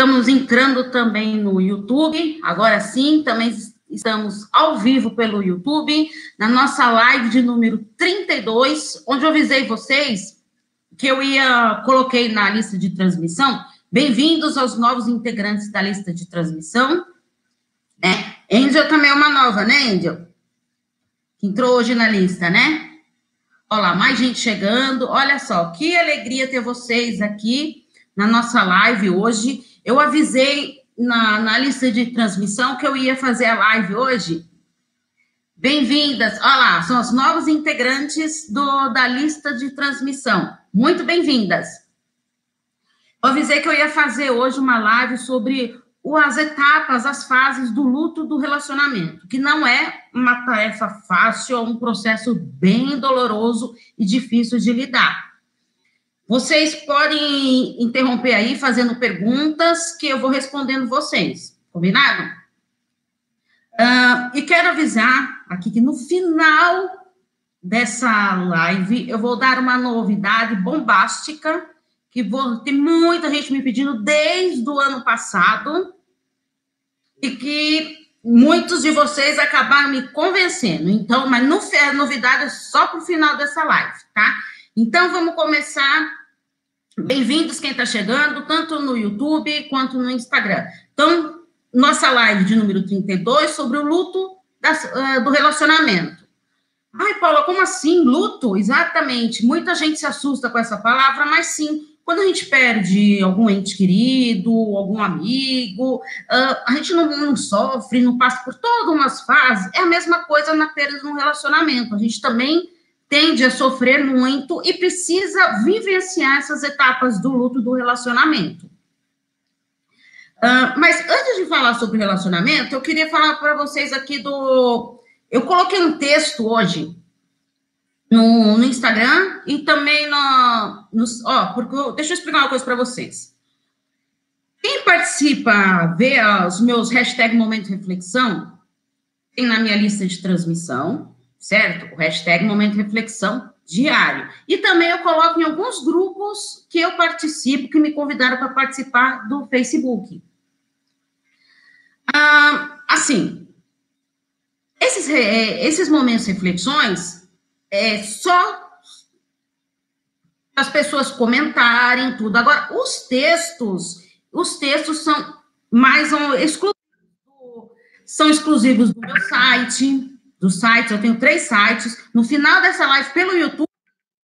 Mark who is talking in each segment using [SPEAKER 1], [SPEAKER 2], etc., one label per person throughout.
[SPEAKER 1] Estamos entrando também no YouTube, agora sim, também estamos ao vivo pelo YouTube, na nossa live de número 32, onde eu avisei vocês que eu ia, coloquei na lista de transmissão, bem-vindos aos novos integrantes da lista de transmissão, né? Angel também é uma nova, né, Angel? Que entrou hoje na lista, né? Olha lá, mais gente chegando. Olha só, que alegria ter vocês aqui na nossa live hoje. Eu avisei na, na lista de transmissão que eu ia fazer a live hoje. Bem-vindas. Olha lá, são os novos integrantes do, da lista de transmissão. Muito bem-vindas. Eu avisei que eu ia fazer hoje uma live sobre as etapas, as fases do luto do relacionamento, que não é uma tarefa fácil, é um processo bem doloroso e difícil de lidar. Vocês podem interromper aí fazendo perguntas que eu vou respondendo vocês, combinado? Uh, e quero avisar aqui que no final dessa live eu vou dar uma novidade bombástica que vou, tem muita gente me pedindo desde o ano passado e que muitos de vocês acabaram me convencendo. Então, mas não é novidade só para o final dessa live, tá? Então, vamos começar. Bem-vindos quem está chegando, tanto no YouTube quanto no Instagram. Então, nossa live de número 32 sobre o luto uh, do relacionamento. Ai, Paula, como assim? Luto? Exatamente. Muita gente se assusta com essa palavra, mas sim, quando a gente perde algum ente querido, algum amigo, uh, a gente não, não, sofre, não passa por todas umas fases. É a mesma coisa na perda de um relacionamento. A gente também tende a sofrer muito e precisa vivenciar essas etapas do luto do relacionamento. Uh, mas antes de falar sobre relacionamento, eu queria falar para vocês aqui do. Eu coloquei um texto hoje no, no Instagram e também no, no. Ó, porque, deixa eu explicar uma coisa para vocês. Quem participa, vê os meus hashtag Momento Reflexão, tem na minha lista de transmissão, certo? O hashtag Momento Reflexão diário. E também eu coloco em alguns grupos que eu participo, que me convidaram para participar do Facebook. Ah, assim, esses, é, esses momentos reflexões é só as pessoas comentarem tudo. Agora, os textos, os textos são mais exclusivos, são exclusivos do meu site, do site, eu tenho três sites. No final dessa live, pelo YouTube,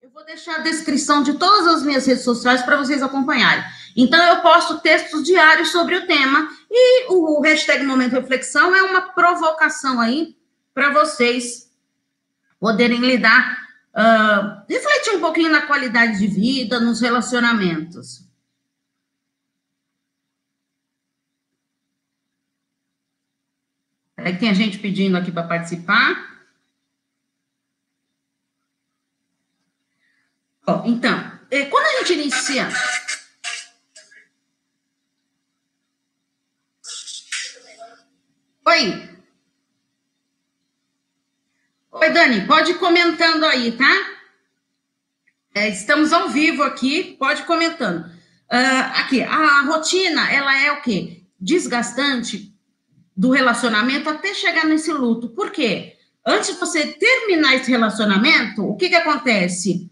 [SPEAKER 1] eu vou deixar a descrição de todas as minhas redes sociais para vocês acompanharem. Então, eu posto textos diários sobre o tema e o hashtag Momento Reflexão é uma provocação aí para vocês poderem lidar, uh, refletir um pouquinho na qualidade de vida, nos relacionamentos. É, tem a gente pedindo aqui para participar. Bom, então, quando a gente inicia. Oi. Oi, Dani, pode ir comentando aí, tá? É, estamos ao vivo aqui, pode ir comentando. Uh, aqui, a rotina, ela é o quê? Desgastante do relacionamento até chegar nesse luto. Por quê? Antes de você terminar esse relacionamento, o que que acontece?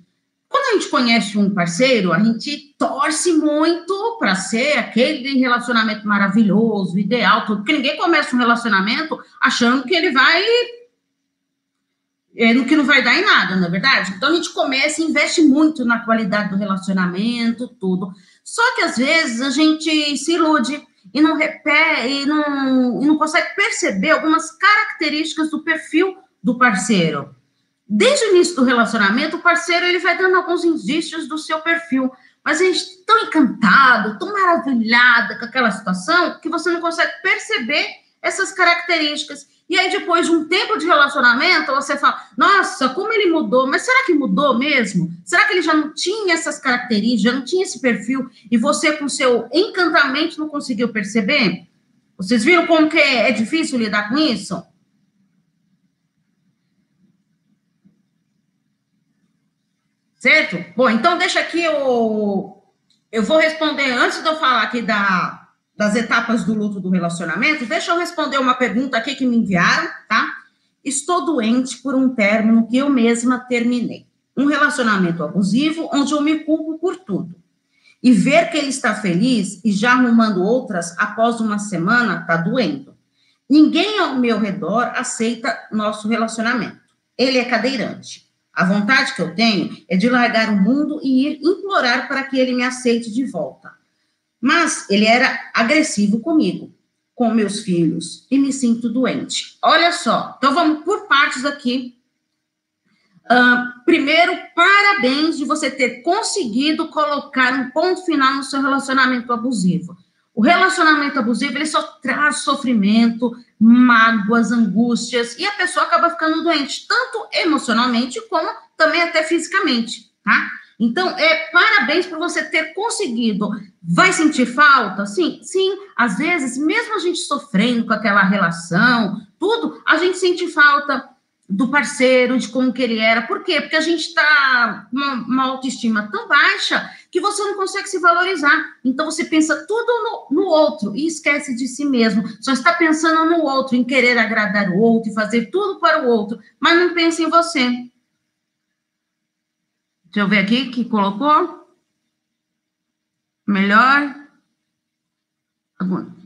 [SPEAKER 1] Quando a gente conhece um parceiro, a gente torce muito para ser aquele relacionamento maravilhoso, ideal, tudo. Porque ninguém começa um relacionamento achando que ele vai é, que não vai dar em nada, não é verdade? Então a gente começa e investe muito na qualidade do relacionamento, tudo. Só que às vezes a gente se ilude e não repete e não, e não consegue perceber algumas características do perfil do parceiro. Desde o início do relacionamento, o parceiro ele vai dando alguns indícios do seu perfil, mas a gente tão encantado, tão maravilhada com aquela situação que você não consegue perceber essas características. E aí, depois de um tempo de relacionamento, você fala: nossa, como ele mudou, mas será que mudou mesmo? Será que ele já não tinha essas características, já não tinha esse perfil, e você, com seu encantamento, não conseguiu perceber? Vocês viram como que é, é difícil lidar com isso? Certo? Bom, então deixa aqui o. Eu vou responder, antes de eu falar aqui da, das etapas do luto do relacionamento, deixa eu responder uma pergunta aqui que me enviaram, tá? Estou doente por um término que eu mesma terminei. Um relacionamento abusivo onde eu me culpo por tudo. E ver que ele está feliz e já arrumando outras após uma semana está doendo. Ninguém ao meu redor aceita nosso relacionamento. Ele é cadeirante. A vontade que eu tenho é de largar o mundo e ir implorar para que ele me aceite de volta. Mas ele era agressivo comigo, com meus filhos, e me sinto doente. Olha só, então vamos por partes aqui. Uh, primeiro, parabéns de você ter conseguido colocar um ponto final no seu relacionamento abusivo. O relacionamento abusivo, ele só traz sofrimento, mágoas, angústias, e a pessoa acaba ficando doente, tanto emocionalmente como também até fisicamente, tá? Então, é parabéns por você ter conseguido. Vai sentir falta? Sim, sim. Às vezes, mesmo a gente sofrendo com aquela relação, tudo, a gente sente falta do parceiro, de como que ele era. Por quê? Porque a gente está com uma, uma, autoestima tão baixa que você não consegue se valorizar. Então você pensa tudo no, no, outro e esquece de si mesmo. Só está pensando no outro, em querer agradar o outro e fazer tudo para o outro, mas não pensa em você. Deixa eu ver aqui que colocou. Melhor.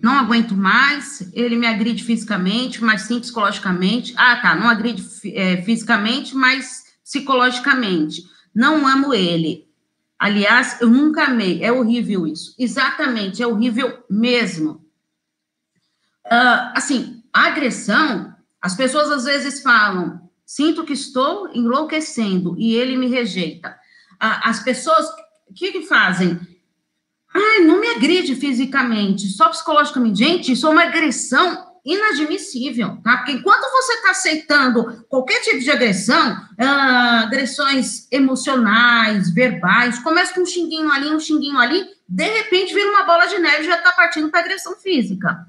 [SPEAKER 1] Não aguento mais. Ele me agride fisicamente, mas sim psicologicamente. Ah, tá. Não agride é, fisicamente, mas psicologicamente. Não amo ele. Aliás, eu nunca amei. É horrível isso. Exatamente, é horrível mesmo. Uh, assim, agressão, as pessoas às vezes falam, Sinto que estou enlouquecendo e ele me rejeita. As pessoas, o que, que fazem? Ai, não me agride fisicamente, só psicologicamente. Gente, isso é uma agressão inadmissível, tá? Porque enquanto você está aceitando qualquer tipo de agressão, ah, agressões emocionais, verbais, começa com um xinguinho ali, um xinguinho ali, de repente vira uma bola de neve e já está partindo para agressão física.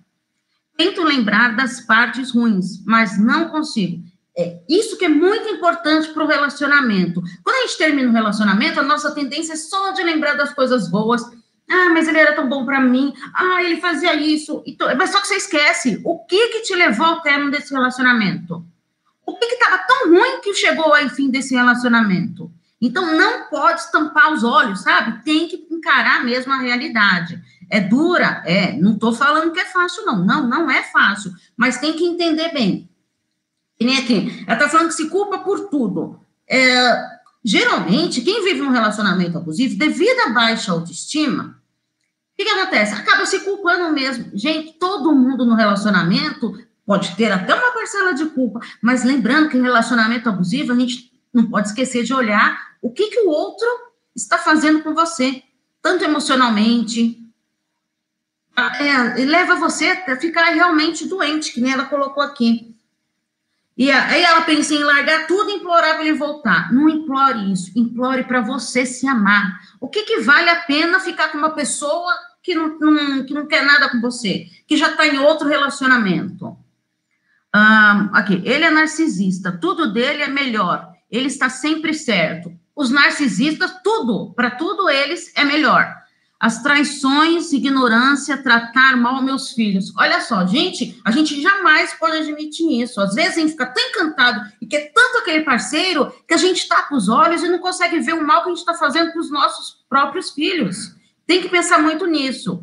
[SPEAKER 1] Tento lembrar das partes ruins, mas não consigo. É, isso que é muito importante para o relacionamento. Quando a gente termina um relacionamento, a nossa tendência é só de lembrar das coisas boas. Ah, mas ele era tão bom para mim. Ah, ele fazia isso. Mas só que você esquece o que que te levou ao término desse relacionamento. O que estava tão ruim que chegou ao fim desse relacionamento. Então, não pode estampar os olhos, sabe? Tem que encarar mesmo a realidade. É dura? É. Não estou falando que é fácil, não. Não, não é fácil. Mas tem que entender bem que nem aqui, ela está falando que se culpa por tudo. É, geralmente, quem vive um relacionamento abusivo, devido à baixa autoestima, o que, que acontece? Acaba se culpando mesmo. Gente, todo mundo no relacionamento pode ter até uma parcela de culpa, mas lembrando que em relacionamento abusivo, a gente não pode esquecer de olhar o que, que o outro está fazendo com você, tanto emocionalmente, é, leva você a ficar realmente doente, que nem ela colocou aqui. E aí ela pensa em largar tudo e implorar para ele voltar. Não implore isso, implore para você se amar. O que, que vale a pena ficar com uma pessoa que não, não que não quer nada com você, que já está em outro relacionamento? Aqui, ele é narcisista, tudo dele é melhor, ele está sempre certo. Os narcisistas, tudo, para tudo eles é melhor as traições, ignorância, tratar mal meus filhos. Olha só, gente, a gente jamais pode admitir isso. Às vezes a gente fica tão encantado e quer tanto aquele parceiro que a gente tapa os olhos e não consegue ver o mal que a gente está fazendo com os nossos próprios filhos. Tem que pensar muito nisso.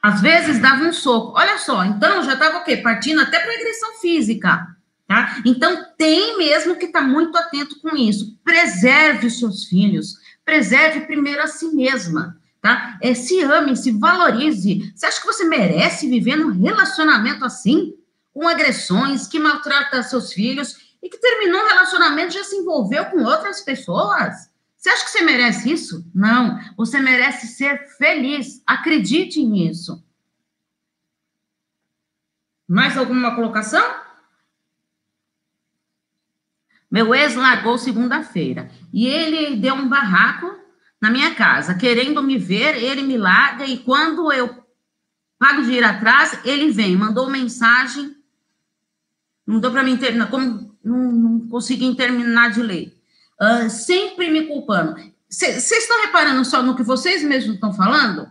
[SPEAKER 1] Às vezes dava um soco. Olha só, então já estava o quê? Partindo até para agressão física. Tá? Então tem mesmo que estar tá muito atento com isso. Preserve os seus filhos. Preserve primeiro a si mesma tá? É, se ame, se valorize. Você acha que você merece viver num relacionamento assim? Com agressões, que maltrata seus filhos e que terminou um relacionamento e já se envolveu com outras pessoas? Você acha que você merece isso? Não. Você merece ser feliz. Acredite nisso. Mais alguma colocação? Meu ex largou segunda-feira e ele deu um barraco na minha casa, querendo me ver, ele me larga e quando eu pago de ir atrás, ele vem, mandou mensagem, não deu para mim terminar, como não, não consegui terminar de ler, uh, sempre me culpando. Vocês estão reparando só no que vocês mesmos estão falando?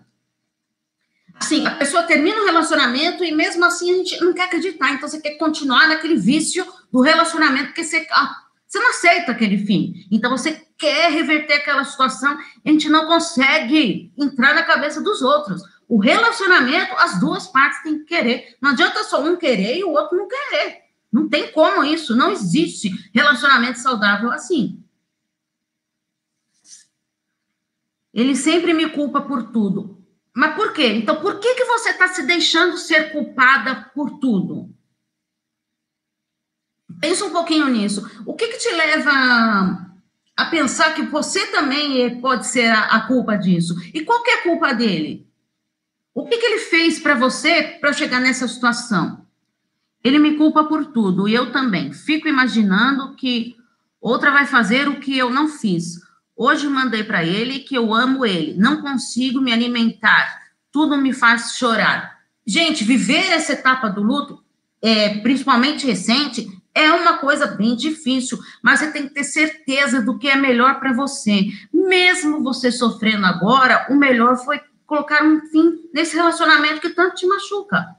[SPEAKER 1] Assim, a pessoa termina o relacionamento e mesmo assim a gente não quer acreditar. Então você quer continuar naquele vício do relacionamento, porque você, ah, você não aceita aquele fim. Então você quer reverter aquela situação, a gente não consegue entrar na cabeça dos outros. O relacionamento, as duas partes têm que querer. Não adianta só um querer e o outro não querer. Não tem como isso. Não existe relacionamento saudável assim. Ele sempre me culpa por tudo. Mas por quê? Então, por que, que você está se deixando ser culpada por tudo? Pensa um pouquinho nisso. O que, que te leva a pensar que você também pode ser a, a culpa disso? E qual é a culpa dele? O que, que ele fez para você para chegar nessa situação? Ele me culpa por tudo, e eu também. Fico imaginando que outra vai fazer o que eu não fiz. Hoje mandei para ele que eu amo ele, não consigo me alimentar, tudo me faz chorar. Gente, viver essa etapa do luto, é, principalmente recente, é uma coisa bem difícil, mas você tem que ter certeza do que é melhor para você. Mesmo você sofrendo agora, o melhor foi colocar um fim nesse relacionamento que tanto te machuca.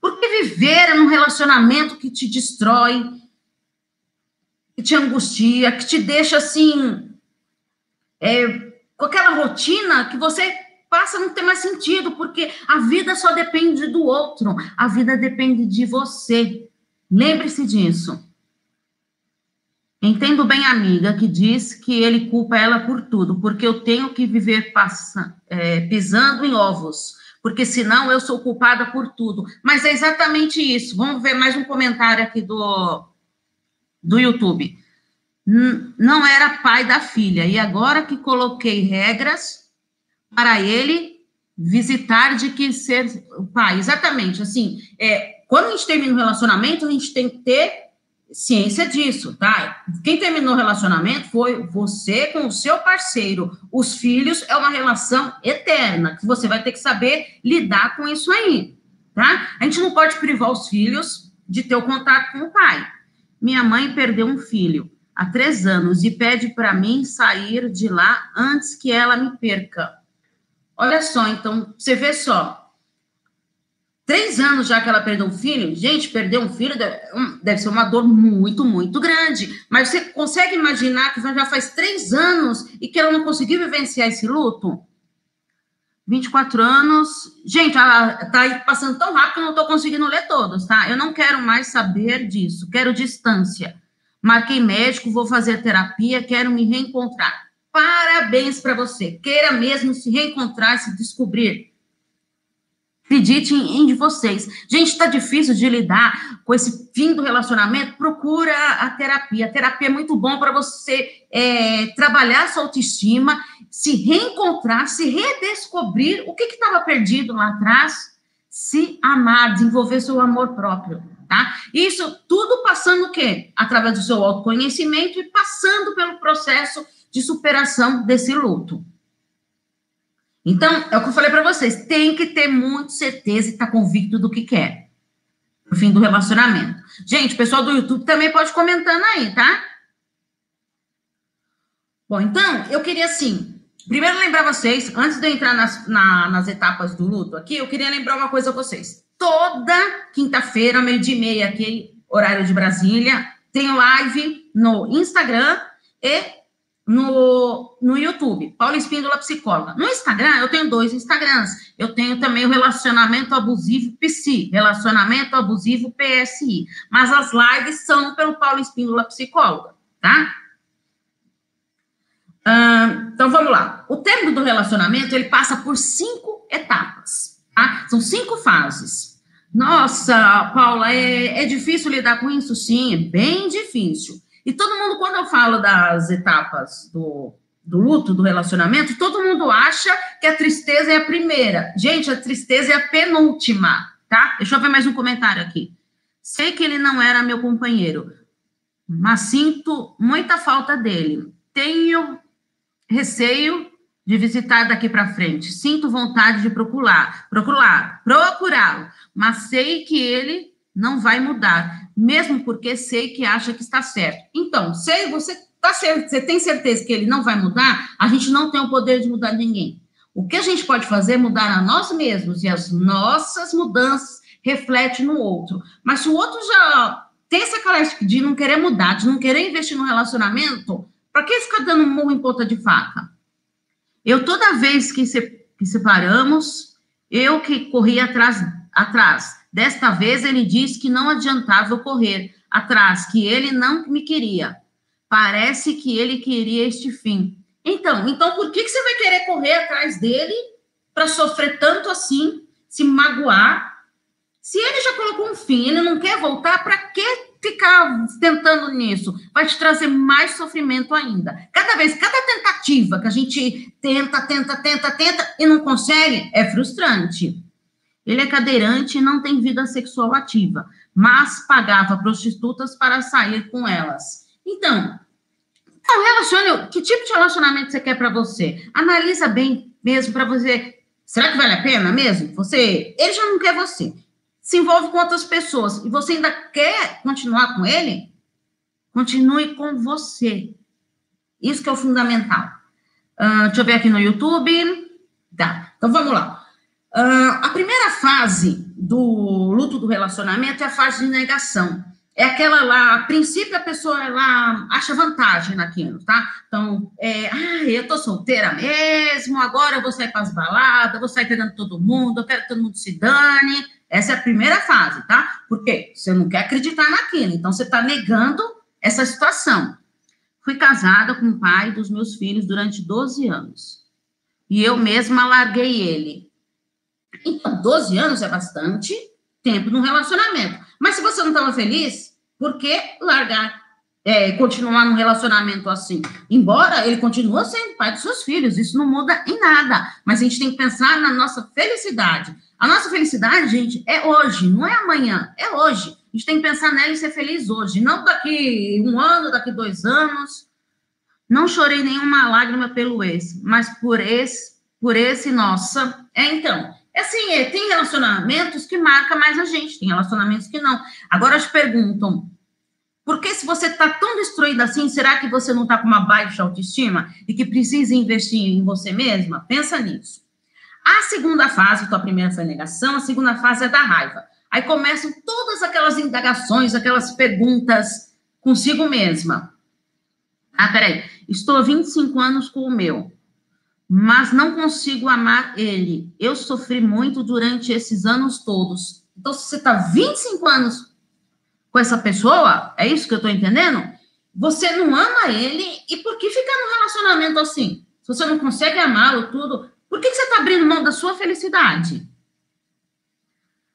[SPEAKER 1] Porque viver num relacionamento que te destrói, que te angustia, que te deixa assim é, com aquela rotina que você passa a não ter mais sentido, porque a vida só depende do outro, a vida depende de você. Lembre-se disso. Entendo bem a amiga que diz que ele culpa ela por tudo, porque eu tenho que viver passa, é, pisando em ovos, porque senão eu sou culpada por tudo. Mas é exatamente isso. Vamos ver mais um comentário aqui do, do YouTube não era pai da filha. E agora que coloquei regras para ele visitar de que ser pai. Exatamente, assim, é, quando a gente termina o relacionamento, a gente tem que ter ciência disso, tá? Quem terminou o relacionamento foi você com o seu parceiro. Os filhos é uma relação eterna, que você vai ter que saber lidar com isso aí, tá? A gente não pode privar os filhos de ter o contato com o pai. Minha mãe perdeu um filho há três anos e pede para mim sair de lá antes que ela me perca. Olha só, então, você vê só. Três anos já que ela perdeu um filho, gente, perder um filho deve, deve ser uma dor muito, muito grande. Mas você consegue imaginar que já faz três anos e que ela não conseguiu vivenciar esse luto? 24 anos. Gente, ela tá passando tão rápido que eu não estou conseguindo ler todos, tá? Eu não quero mais saber disso, quero distância. Marquei médico, vou fazer terapia, quero me reencontrar. Parabéns para você. Queira mesmo se reencontrar, se descobrir. Acredite em, vocês. Gente, está difícil de lidar com esse fim do relacionamento. Procura a terapia. A terapia é muito bom para você é, trabalhar sua autoestima, se reencontrar, se redescobrir o que estava perdido lá atrás, se amar, desenvolver seu amor próprio tá? Isso tudo passando o quê? Através do seu autoconhecimento e passando pelo processo de superação desse luto. Então, é o que eu falei para vocês, tem que ter muito certeza e estar tá convicto do que quer. No fim do relacionamento. Gente, o pessoal do YouTube também pode comentando aí, tá? Bom, então, eu queria assim, primeiro lembrar vocês, antes de eu entrar nas, na, nas etapas do luto aqui, eu queria lembrar uma coisa a vocês toda quinta-feira, meio-dia e meia, aqui, horário de Brasília. Tem live no Instagram e no, no YouTube, Paula Espíndola Psicóloga. No Instagram, eu tenho dois Instagrams. Eu tenho também o Relacionamento Abusivo PSI, Relacionamento Abusivo PSI. Mas as lives são pelo Paula Espíndola Psicóloga, tá? então, vamos lá. O término do relacionamento, ele passa por cinco etapas, tá? São cinco fases. Nossa, Paula, é, é difícil lidar com isso? Sim, é bem difícil. E todo mundo, quando eu falo das etapas do, do luto, do relacionamento, todo mundo acha que a tristeza é a primeira. Gente, a tristeza é a penúltima, tá? Deixa eu ver mais um comentário aqui. Sei que ele não era meu companheiro, mas sinto muita falta dele. Tenho receio de visitar daqui para frente. Sinto vontade de procurar, procurar, procurá-lo, mas sei que ele não vai mudar, mesmo porque sei que acha que está certo. Então, se você tá certo, você tem certeza que ele não vai mudar, a gente não tem o poder de mudar ninguém. O que a gente pode fazer é mudar a nós mesmos e as nossas mudanças refletem no outro. Mas se o outro já tem essa característica de não querer mudar, de não querer investir no relacionamento, para que ficar dando murro em ponta de faca? Eu, toda vez que, se, que separamos, eu que corri atrás, atrás. Desta vez, ele disse que não adiantava eu correr atrás, que ele não me queria. Parece que ele queria este fim. Então, então por que, que você vai querer correr atrás dele para sofrer tanto assim, se magoar? Se ele já colocou um fim, ele não quer voltar, para que ficar tentando nisso? Vai te trazer mais sofrimento ainda. Cada vez, cada tentativa que a gente tenta, tenta, tenta, tenta e não consegue, é frustrante. Ele é cadeirante e não tem vida sexual ativa, mas pagava prostitutas para sair com elas. Então, então, relacione, que tipo de relacionamento você quer para você? Analisa bem mesmo para você. Será que vale a pena mesmo? Você, ele já não quer você. Se envolve com outras pessoas e você ainda quer continuar com ele? Continue com você. Isso que é o fundamental. Uh, deixa eu ver aqui no YouTube. Tá, então vamos lá. Uh, a primeira fase do luto do relacionamento é a fase de negação é aquela lá, a princípio a pessoa ela acha vantagem naquilo, tá? Então, é, ah, eu tô solteira mesmo, agora eu vou sair para as baladas, vou sair pegando todo mundo, eu quero que todo mundo se dane. Essa é a primeira fase, tá? Porque você não quer acreditar naquilo, então você está negando essa situação. Fui casada com o pai dos meus filhos durante 12 anos. E eu mesma larguei ele. Então, 12 anos é bastante tempo no relacionamento. Mas se você não estava feliz, por que largar, é, continuar num relacionamento assim? Embora ele continue sendo pai dos seus filhos, isso não muda em nada. Mas a gente tem que pensar na nossa felicidade. A nossa felicidade, gente, é hoje, não é amanhã, é hoje. A gente tem que pensar nela e ser feliz hoje, não daqui um ano, daqui dois anos. Não chorei nenhuma lágrima pelo ex, mas por esse, por esse, nossa. É então, é assim, é, tem relacionamentos que marca mais a gente, tem relacionamentos que não. Agora te perguntam, por que se você está tão destruída assim, será que você não está com uma baixa autoestima e que precisa investir em você mesma? Pensa nisso. A segunda fase, tua primeira foi negação, a segunda fase é da raiva. Aí começam todas aquelas indagações, aquelas perguntas consigo mesma. Ah, peraí, estou há 25 anos com o meu mas não consigo amar ele. Eu sofri muito durante esses anos todos. Então, se você está 25 anos com essa pessoa, é isso que eu estou entendendo? Você não ama ele, e por que ficar num relacionamento assim? Se você não consegue amá-lo tudo, por que, que você está abrindo mão da sua felicidade?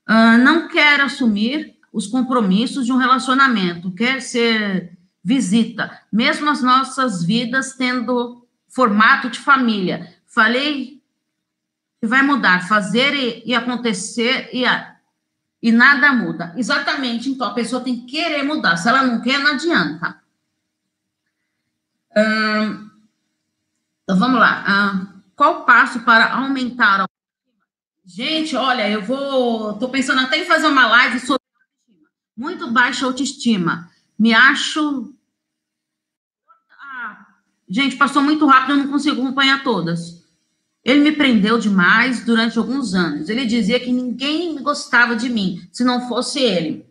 [SPEAKER 1] Uh, não quer assumir os compromissos de um relacionamento, quer ser visita, mesmo as nossas vidas tendo formato de família. Falei que vai mudar, fazer e, e acontecer e, e nada muda. Exatamente, então a pessoa tem que querer mudar. Se ela não quer, não adianta. Hum, então vamos lá. Hum, qual passo para aumentar a Gente, olha, eu vou. Estou pensando até em fazer uma live sobre autoestima. Muito baixa autoestima. Me acho Gente, passou muito rápido, eu não consigo acompanhar todas. Ele me prendeu demais durante alguns anos. Ele dizia que ninguém gostava de mim se não fosse ele.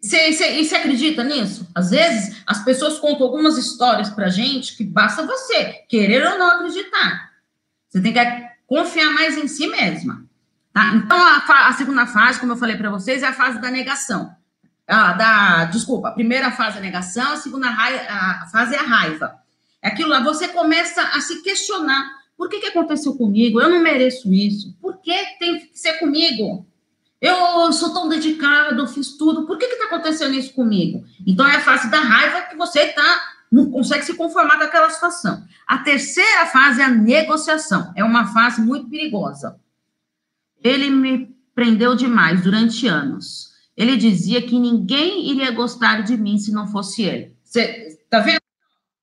[SPEAKER 1] Você, você, acredita nisso? Às vezes, as pessoas contam algumas histórias pra gente que basta você querer ou não acreditar. Você tem que confiar mais em si mesma. Tá? Então, a, a segunda fase, como eu falei para vocês, é a fase da negação. Ah, da, desculpa, a primeira fase é a negação, a segunda a fase é a raiva. Aquilo lá, você começa a se questionar. Por que, que aconteceu comigo? Eu não mereço isso. Por que tem que ser comigo? Eu sou tão dedicado, fiz tudo. Por que está acontecendo isso comigo? Então, é a fase da raiva que você tá, não consegue se conformar com aquela situação. A terceira fase é a negociação. É uma fase muito perigosa. Ele me prendeu demais durante anos. Ele dizia que ninguém iria gostar de mim se não fosse ele. Você tá vendo?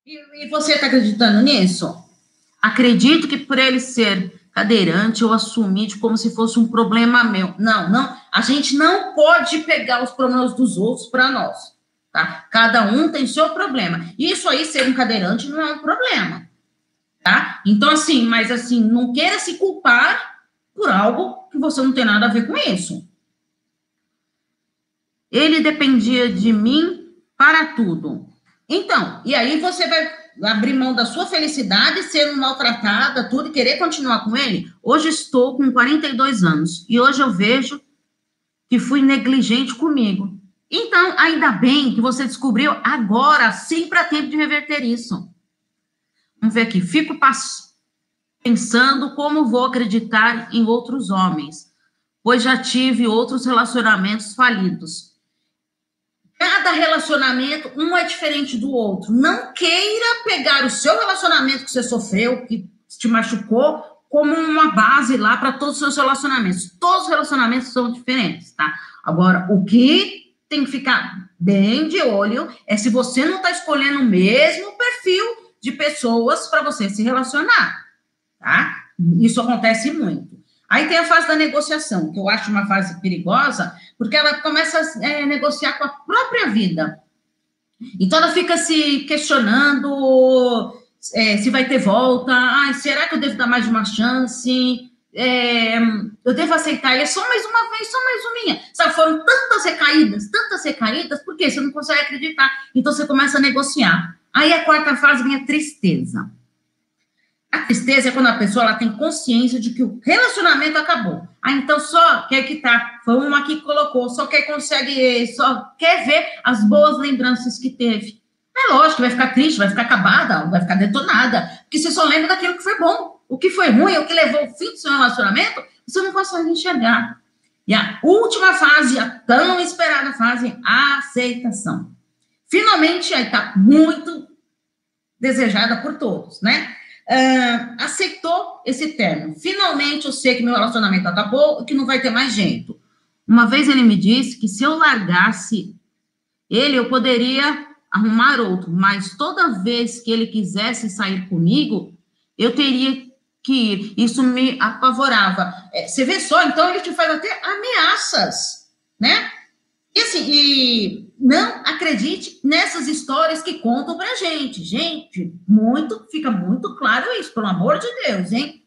[SPEAKER 1] E, e você está acreditando nisso? Acredito que por ele ser cadeirante, eu assumi como se fosse um problema meu. Não, não. A gente não pode pegar os problemas dos outros para nós. Tá? Cada um tem seu problema. Isso aí, ser um cadeirante, não é um problema. Tá? Então, assim, mas assim, não queira se culpar por algo que você não tem nada a ver com isso. Ele dependia de mim para tudo. Então, e aí você vai abrir mão da sua felicidade, sendo maltratada, tudo, e querer continuar com ele? Hoje estou com 42 anos e hoje eu vejo que fui negligente comigo. Então, ainda bem que você descobriu agora, sempre há tempo de reverter isso. Vamos ver aqui. Fico pensando como vou acreditar em outros homens, pois já tive outros relacionamentos falidos. Cada relacionamento, um é diferente do outro. Não queira pegar o seu relacionamento que você sofreu, que te machucou, como uma base lá para todos os seus relacionamentos. Todos os relacionamentos são diferentes, tá? Agora, o que tem que ficar bem de olho é se você não está escolhendo o mesmo perfil de pessoas para você se relacionar, tá? Isso acontece muito. Aí tem a fase da negociação, que eu acho uma fase perigosa, porque ela começa a é, negociar com a própria vida. Então ela fica se questionando é, se vai ter volta, ah, será que eu devo dar mais uma chance? é, eu devo aceitar ele só mais uma vez, só mais uma minha. Sabe, foram tantas recaídas, tantas recaídas, porque você não consegue acreditar. Então você começa a negociar. Aí a quarta fase vem a tristeza. A tristeza é quando a pessoa ela tem consciência de que o relacionamento acabou. Ah, então só quer que tá. Foi uma que colocou, só quer consegue, só quer ver as boas lembranças que teve. É lógico, vai ficar triste, vai ficar acabada, vai ficar detonada, porque você só lembra daquilo que foi bom. O que foi ruim, o que levou o fim do seu relacionamento, você não consegue enxergar. E a última fase, a tão esperada fase, a aceitação. Finalmente, aí está muito desejada por todos, né? Uh, aceitou esse termo. Finalmente, eu sei que meu relacionamento acabou e que não vai ter mais jeito. Uma vez ele me disse que se eu largasse ele, eu poderia arrumar outro, mas toda vez que ele quisesse sair comigo, eu teria que ir. Isso me apavorava. É, você vê só, então ele te faz até ameaças, né? E assim, e não acredite nessas histórias que contam pra gente. Gente, muito, fica muito claro isso, pelo amor de Deus, hein?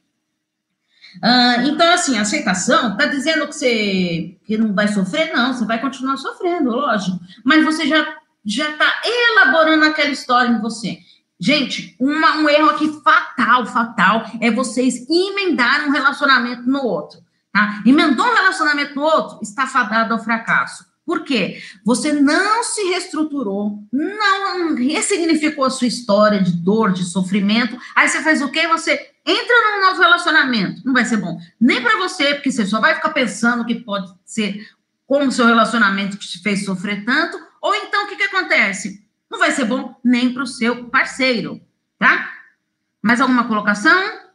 [SPEAKER 1] Ah, então, assim, aceitação tá dizendo que você que não vai sofrer? Não, você vai continuar sofrendo, lógico. Mas você já já está elaborando aquela história em você. Gente, uma, um erro aqui fatal, fatal, é vocês emendarem um relacionamento no outro. Tá? Emendou um relacionamento no outro, está fadado ao fracasso. Por quê? Você não se reestruturou, não ressignificou a sua história de dor, de sofrimento. Aí você faz o quê? Você entra num novo relacionamento. Não vai ser bom nem para você, porque você só vai ficar pensando que pode ser como seu relacionamento que te fez sofrer tanto, ou então o que, que acontece? não vai ser bom nem para o seu parceiro, tá? Mais alguma colocação?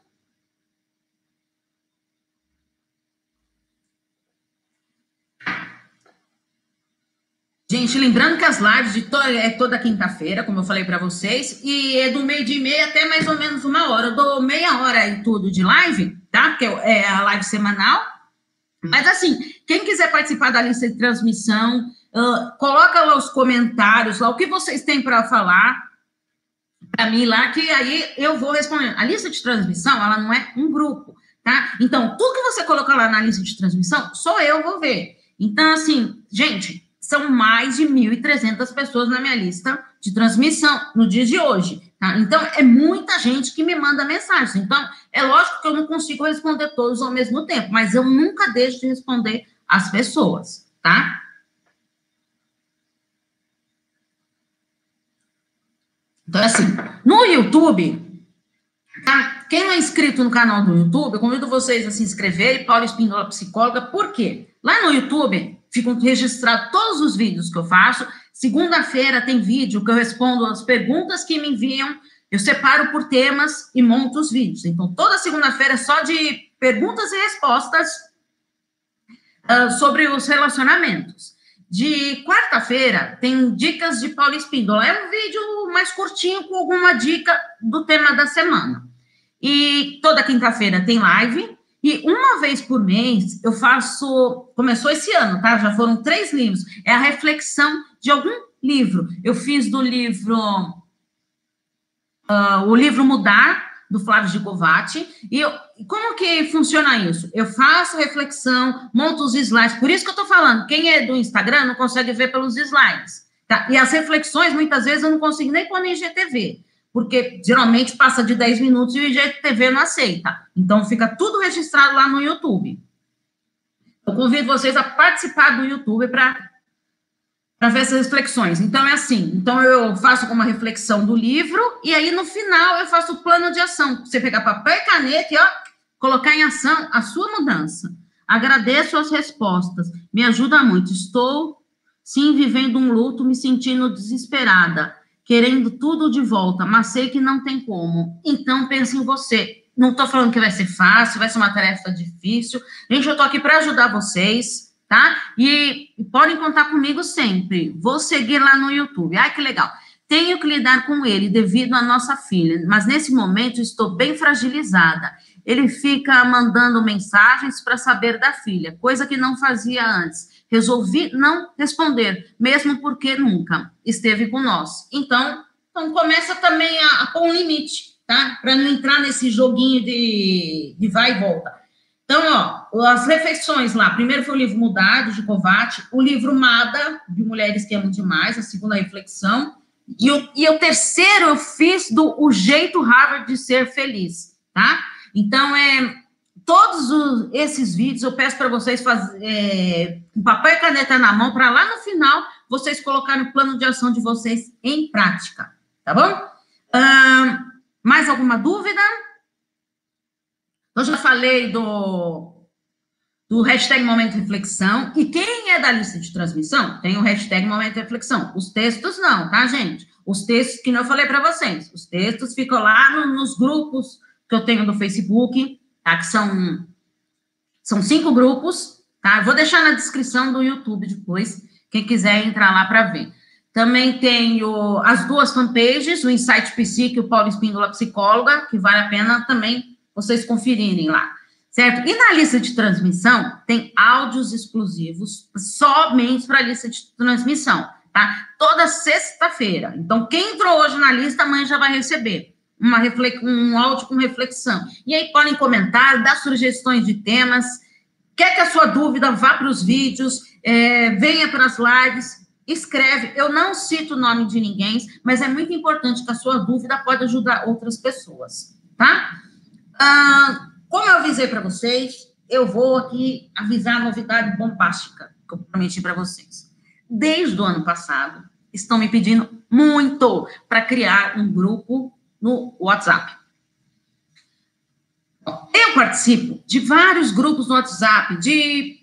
[SPEAKER 1] Gente, lembrando que as lives de to é toda quinta-feira, como eu falei para vocês, e é do meio de meia até mais ou menos uma hora. Eu dou meia hora e tudo de live, tá? Porque é a live semanal. Mas assim, quem quiser participar da lista de transmissão, Uh, coloca lá os comentários, lá o que vocês têm para falar para mim lá, que aí eu vou responder. A lista de transmissão, ela não é um grupo, tá? Então, tudo que você colocar lá na lista de transmissão, só eu vou ver. Então, assim, gente, são mais de 1.300 pessoas na minha lista de transmissão no dia de hoje, tá? Então, é muita gente que me manda mensagem. Então, é lógico que eu não consigo responder todos ao mesmo tempo, mas eu nunca deixo de responder as pessoas, tá? Então, assim, no YouTube, tá? Quem não é inscrito no canal do YouTube, eu convido vocês a se inscreverem, Paula Espíndola Psicóloga, por quê? Lá no YouTube ficam registrados todos os vídeos que eu faço. Segunda-feira tem vídeo que eu respondo as perguntas que me enviam, eu separo por temas e monto os vídeos. Então, toda segunda-feira é só de perguntas e respostas uh, sobre os relacionamentos. De quarta-feira tem dicas de Paulo Espíndola. É um vídeo mais curtinho com alguma dica do tema da semana. E toda quinta-feira tem live. E uma vez por mês eu faço. Começou esse ano, tá? Já foram três livros. É a reflexão de algum livro. Eu fiz do livro. Uh, o livro Mudar, do Flávio Gicovati. E eu, como que funciona isso? Eu faço reflexão, monto os slides. Por isso que eu estou falando, quem é do Instagram não consegue ver pelos slides. Tá? E as reflexões, muitas vezes, eu não consigo nem pôr no IGTV, porque geralmente passa de 10 minutos e o IGTV não aceita. Então, fica tudo registrado lá no YouTube. Eu convido vocês a participar do YouTube para ver essas reflexões. Então, é assim: então eu faço como uma reflexão do livro, e aí no final eu faço o plano de ação. Você pegar papel e caneta e ó, colocar em ação a sua mudança. Agradeço as respostas, me ajuda muito. Estou, sim, vivendo um luto, me sentindo desesperada, querendo tudo de volta, mas sei que não tem como. Então, pense em você. Não estou falando que vai ser fácil, vai ser uma tarefa difícil. Gente, eu estou aqui para ajudar vocês tá? E podem contar comigo sempre. Vou seguir lá no YouTube. Ai, que legal. Tenho que lidar com ele devido à nossa filha, mas nesse momento estou bem fragilizada. Ele fica mandando mensagens para saber da filha, coisa que não fazia antes. Resolvi não responder, mesmo porque nunca esteve com nós. Então, então começa também a, a pôr um limite, tá? Para não entrar nesse joguinho de, de vai e volta. Então, ó, as reflexões lá. Primeiro foi o livro Mudado, de Kovács, o livro Mada, de Mulheres que Amam Demais, a segunda reflexão. E o, e o terceiro eu fiz do O Jeito Harvard de Ser Feliz, tá? Então, é, todos os, esses vídeos eu peço para vocês fazer é, com papel e caneta na mão, para lá no final vocês colocarem o plano de ação de vocês em prática, tá bom? mais alguma dúvida? Eu já falei do, do hashtag Momento Reflexão. E quem é da lista de transmissão, tem o hashtag Momento Reflexão. Os textos não, tá, gente? Os textos que eu falei para vocês. Os textos ficam lá no, nos grupos que eu tenho do Facebook, tá? Que são, são cinco grupos, tá? Eu vou deixar na descrição do YouTube depois, quem quiser entrar lá para ver. Também tenho as duas fanpages, o Insight Psique e o Paulo Espíndola Psicóloga, que vale a pena também vocês conferirem lá, certo? E na lista de transmissão tem áudios exclusivos somente para a lista de transmissão, tá? Toda sexta-feira. Então, quem entrou hoje na lista, amanhã já vai receber uma um áudio com reflexão. E aí podem comentar, dar sugestões de temas. Quer que a sua dúvida vá para os vídeos, é, venha para as lives, escreve. Eu não cito o nome de ninguém, mas é muito importante que a sua dúvida pode ajudar outras pessoas, tá? Ah, como eu avisei para vocês, eu vou aqui avisar a novidade bombástica que eu prometi para vocês. Desde o ano passado, estão me pedindo muito para criar um grupo no WhatsApp. Eu participo de vários grupos no WhatsApp de,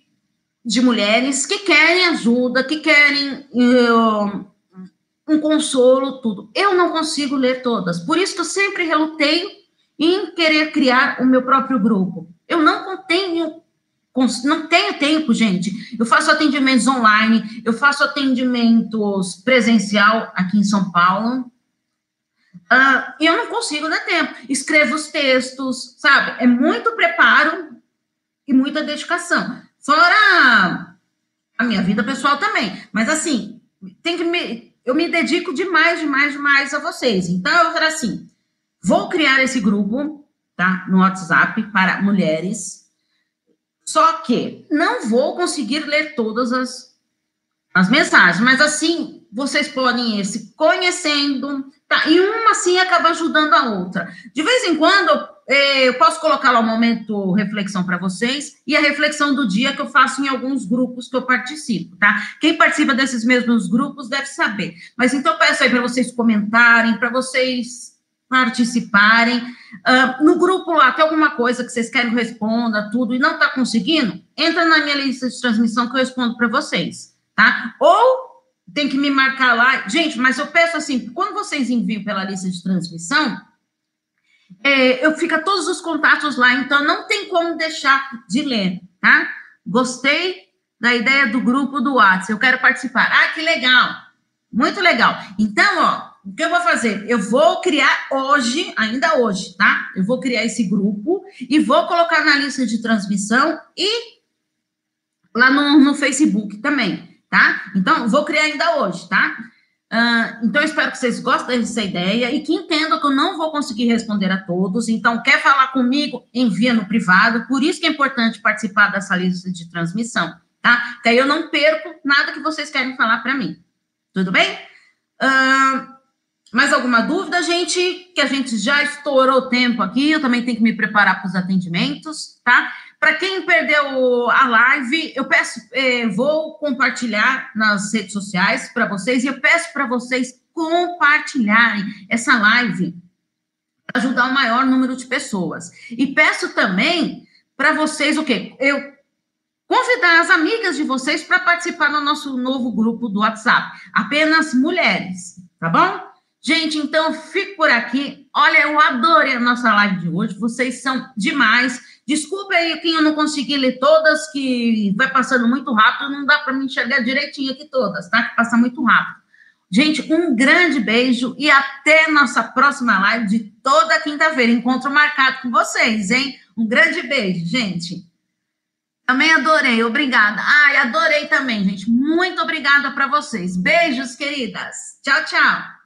[SPEAKER 1] de mulheres que querem ajuda, que querem uh, um consolo, tudo. Eu não consigo ler todas, por isso que eu sempre relutei em querer criar o meu próprio grupo. Eu não tenho, não tenho tempo, gente. Eu faço atendimentos online, eu faço atendimentos presencial aqui em São Paulo. Uh, e eu não consigo dar tempo. Escrevo os textos, sabe? É muito preparo e muita dedicação. Fora a minha vida pessoal também. Mas assim, tem que me, eu me dedico demais, demais, demais a vocês. Então, eu falar assim: Vou criar esse grupo, tá? No WhatsApp para mulheres. Só que não vou conseguir ler todas as, as mensagens, mas assim vocês podem ir se conhecendo, tá? E uma assim acaba ajudando a outra. De vez em quando eu posso colocar lá um momento reflexão para vocês e a reflexão do dia que eu faço em alguns grupos que eu participo, tá? Quem participa desses mesmos grupos deve saber. Mas então peço aí para vocês comentarem, para vocês participarem. Uh, no grupo lá, tem alguma coisa que vocês querem que responda, tudo, e não está conseguindo? Entra na minha lista de transmissão que eu respondo para vocês, tá? Ou tem que me marcar lá. Gente, mas eu peço assim, quando vocês enviam pela lista de transmissão, é, eu fica todos os contatos lá, então não tem como deixar de ler, tá? Gostei da ideia do grupo do WhatsApp, eu quero participar. Ah, que legal! Muito legal. Então, ó, o que eu vou fazer? Eu vou criar hoje, ainda hoje, tá? Eu vou criar esse grupo e vou colocar na lista de transmissão e lá no, no Facebook também, tá? Então, vou criar ainda hoje, tá? Uh, então, espero que vocês gostem dessa ideia e que entendam que eu não vou conseguir responder a todos. Então, quer falar comigo? Envia no privado. Por isso que é importante participar dessa lista de transmissão, tá? Que aí eu não perco nada que vocês querem falar para mim. Tudo bem? Uh, mais alguma dúvida, gente? Que a gente já estourou o tempo aqui. Eu também tenho que me preparar para os atendimentos, tá? Para quem perdeu a live, eu peço, eh, vou compartilhar nas redes sociais para vocês e eu peço para vocês compartilharem essa live para ajudar o maior número de pessoas. E peço também para vocês o quê? Eu convidar as amigas de vocês para participar do nosso novo grupo do WhatsApp. Apenas mulheres, tá bom? Gente, então fico por aqui. Olha, eu adorei a nossa live de hoje. Vocês são demais. Desculpa aí quem eu não consegui ler todas, que vai passando muito rápido, não dá para me enxergar direitinho aqui todas, tá? Que passa muito rápido. Gente, um grande beijo e até nossa próxima live de toda quinta-feira. Encontro marcado com vocês, hein? Um grande beijo, gente. Também adorei, obrigada. Ai, adorei também, gente. Muito obrigada para vocês. Beijos, queridas. Tchau, tchau.